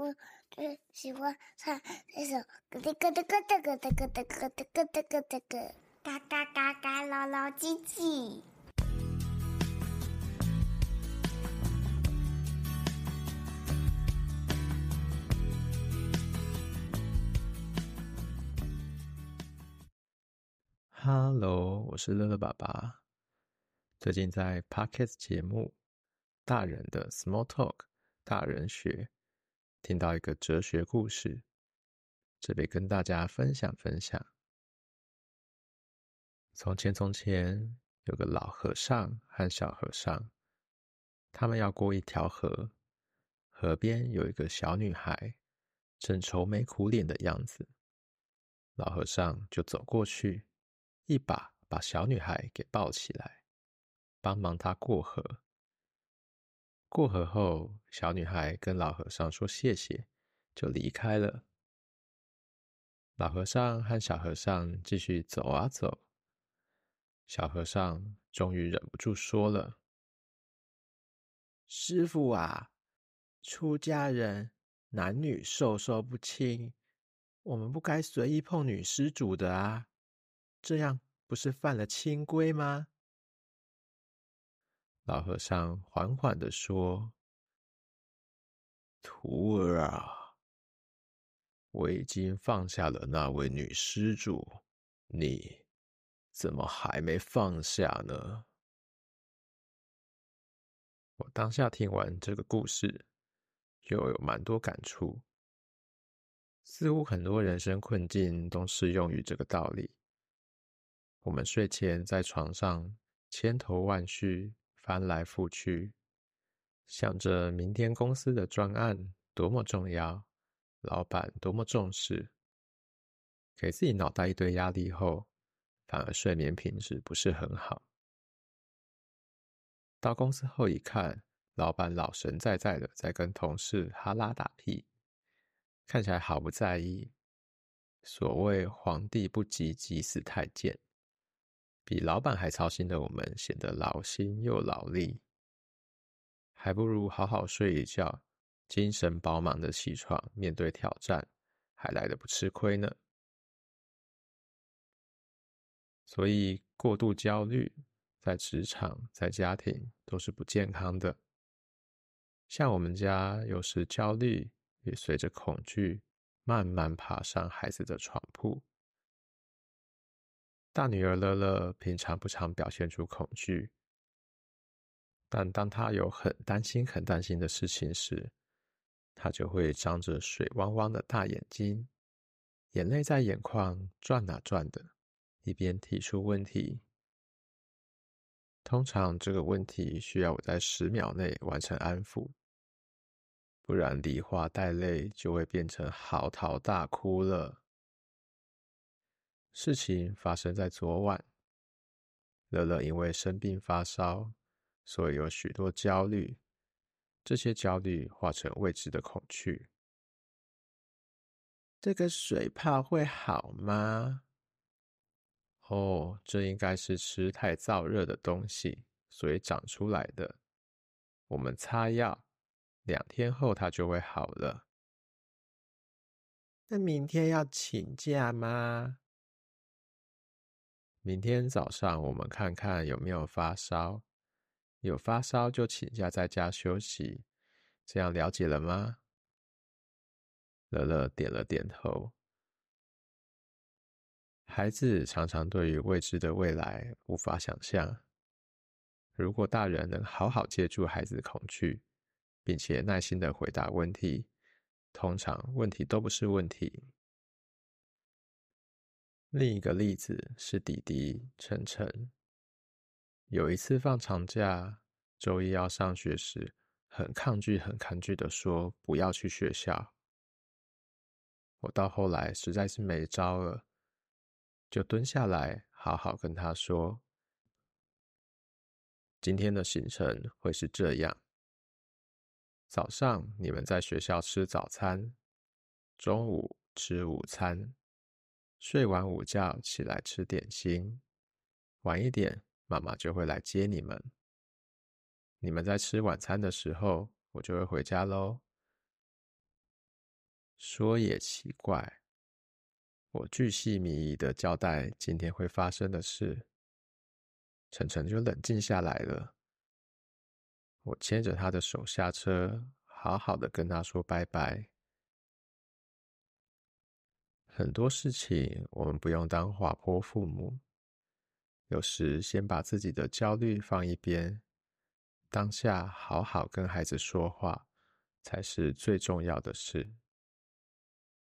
我最喜欢唱那首咯哒咯哒咯哒咯哒咯哒咯哒咯哒咯哒咯，嘎嘎嘎嘎，老老唧唧。哈喽，我是乐乐爸爸。最近在 Podcast 节目《大人的 Small Talk》大人学，听到一个哲学故事，这里跟大家分享分享。从前从前，有个老和尚和小和尚，他们要过一条河，河边有一个小女孩，正愁眉苦脸的样子。老和尚就走过去。一把把小女孩给抱起来，帮忙她过河。过河后，小女孩跟老和尚说谢谢，就离开了。老和尚和小和尚继续走啊走。小和尚终于忍不住说了：“师傅啊，出家人男女授受不亲，我们不该随意碰女施主的啊。”这样不是犯了清规吗？老和尚缓缓地说：“徒儿啊，我已经放下了那位女施主，你怎么还没放下呢？”我当下听完这个故事，就有蛮多感触，似乎很多人生困境都适用于这个道理。我们睡前在床上千头万绪，翻来覆去，想着明天公司的专案多么重要，老板多么重视，给自己脑袋一堆压力后，反而睡眠品质不是很好。到公司后一看，老板老神在在的在跟同事哈拉打屁，看起来毫不在意。所谓皇帝不急急死太监。比老板还操心的我们，显得劳心又劳力，还不如好好睡一觉，精神饱满的起床面对挑战，还来得不吃亏呢。所以过度焦虑，在职场、在家庭都是不健康的。像我们家，有时焦虑也随着恐惧慢慢爬上孩子的床铺。大女儿乐乐平常不常表现出恐惧，但当她有很担心、很担心的事情时，她就会张着水汪汪的大眼睛，眼泪在眼眶转啊转的，一边提出问题。通常这个问题需要我在十秒内完成安抚，不然梨花带泪就会变成嚎啕大哭了。事情发生在昨晚，乐乐因为生病发烧，所以有许多焦虑。这些焦虑化成未知的恐惧。这个水泡会好吗？哦，这应该是吃太燥热的东西，所以长出来的。我们擦药，两天后它就会好了。那明天要请假吗？明天早上我们看看有没有发烧，有发烧就请假在家休息，这样了解了吗？乐乐点了点头。孩子常常对于未知的未来无法想象，如果大人能好好接住孩子的恐惧，并且耐心的回答问题，通常问题都不是问题。另一个例子是弟弟晨晨。有一次放长假，周一要上学时，很抗拒、很抗拒的说不要去学校。我到后来实在是没招了，就蹲下来好好跟他说：今天的行程会是这样，早上你们在学校吃早餐，中午吃午餐。睡完午觉起来吃点心，晚一点妈妈就会来接你们。你们在吃晚餐的时候，我就会回家喽。说也奇怪，我巨细靡遗的交代今天会发生的事，晨晨就冷静下来了。我牵着他的手下车，好好的跟他说拜拜。很多事情我们不用当滑坡父母，有时先把自己的焦虑放一边，当下好好跟孩子说话，才是最重要的事。